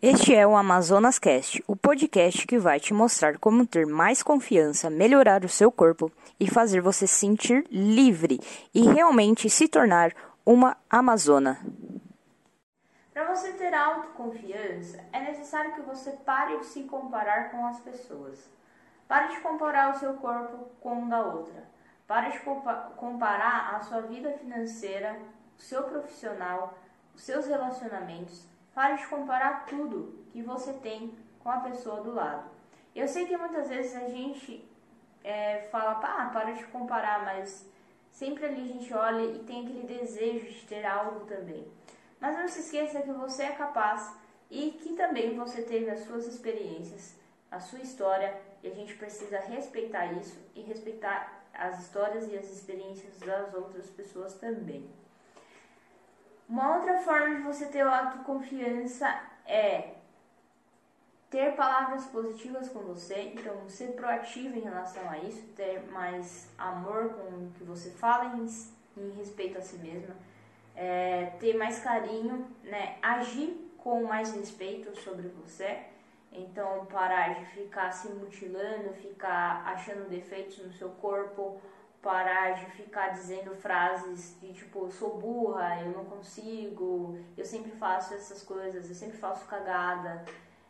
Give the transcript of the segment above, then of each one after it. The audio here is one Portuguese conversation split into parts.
Este é o Amazonas Cast, o podcast que vai te mostrar como ter mais confiança, melhorar o seu corpo e fazer você se sentir livre e realmente se tornar uma amazona. Para você ter autoconfiança, é necessário que você pare de se comparar com as pessoas. Pare de comparar o seu corpo com o da outra. Pare de comparar a sua vida financeira, o seu profissional, os seus relacionamentos Pare de comparar tudo que você tem com a pessoa do lado. Eu sei que muitas vezes a gente é, fala, pá, para de comparar, mas sempre ali a gente olha e tem aquele desejo de ter algo também. Mas não se esqueça que você é capaz e que também você teve as suas experiências, a sua história, e a gente precisa respeitar isso e respeitar as histórias e as experiências das outras pessoas também. Uma outra forma de você ter autoconfiança é ter palavras positivas com você, então ser proativo em relação a isso, ter mais amor com o que você fala em, em respeito a si mesma, é, ter mais carinho, né, agir com mais respeito sobre você, então parar de ficar se mutilando, ficar achando defeitos no seu corpo parar de ficar dizendo frases de tipo, eu sou burra, eu não consigo, eu sempre faço essas coisas, eu sempre faço cagada.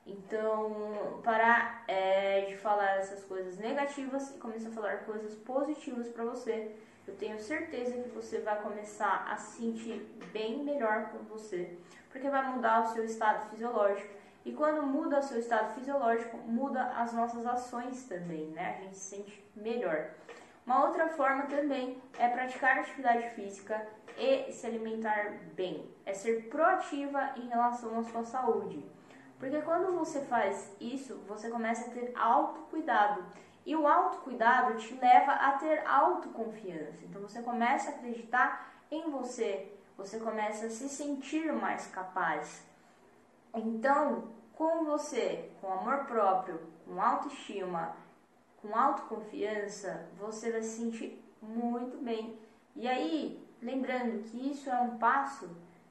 Então, parar é, de falar essas coisas negativas e começar a falar coisas positivas para você. Eu tenho certeza que você vai começar a se sentir bem melhor com você, porque vai mudar o seu estado fisiológico. E quando muda o seu estado fisiológico, muda as nossas ações também, né? A gente se sente melhor. Uma outra forma também é praticar atividade física e se alimentar bem, é ser proativa em relação à sua saúde. Porque quando você faz isso, você começa a ter autocuidado. E o autocuidado te leva a ter autoconfiança. Então você começa a acreditar em você, você começa a se sentir mais capaz. Então, com você, com amor próprio, com autoestima com autoconfiança, você vai se sentir muito bem. E aí, lembrando que isso é um passo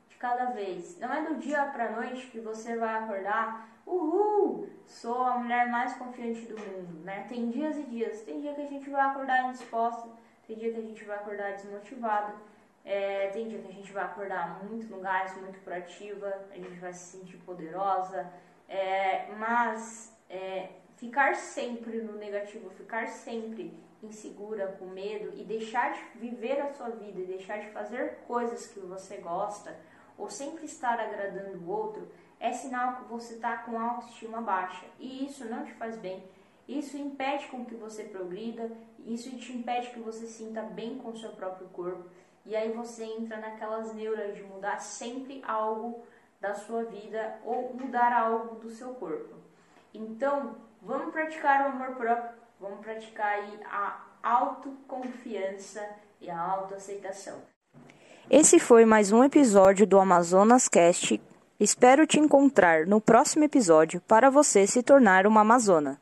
de cada vez. Não é do dia para noite que você vai acordar, uhul, sou a mulher mais confiante do mundo, né? Tem dias e dias. Tem dia que a gente vai acordar indisposta, tem dia que a gente vai acordar desmotivada. É, tem dia que a gente vai acordar muito no gás, muito proativa, a gente vai se sentir poderosa, é, mas é, ficar sempre no negativo, ficar sempre insegura, com medo e deixar de viver a sua vida e deixar de fazer coisas que você gosta ou sempre estar agradando o outro, é sinal que você está com autoestima baixa e isso não te faz bem. Isso impede com que você progrida, isso te impede que você sinta bem com o seu próprio corpo e aí você entra naquelas neuras de mudar sempre algo da sua vida ou mudar algo do seu corpo. Então, Vamos praticar o amor próprio, vamos praticar a autoconfiança e a autoaceitação. Esse foi mais um episódio do Amazonas Cast. Espero te encontrar no próximo episódio para você se tornar uma amazona.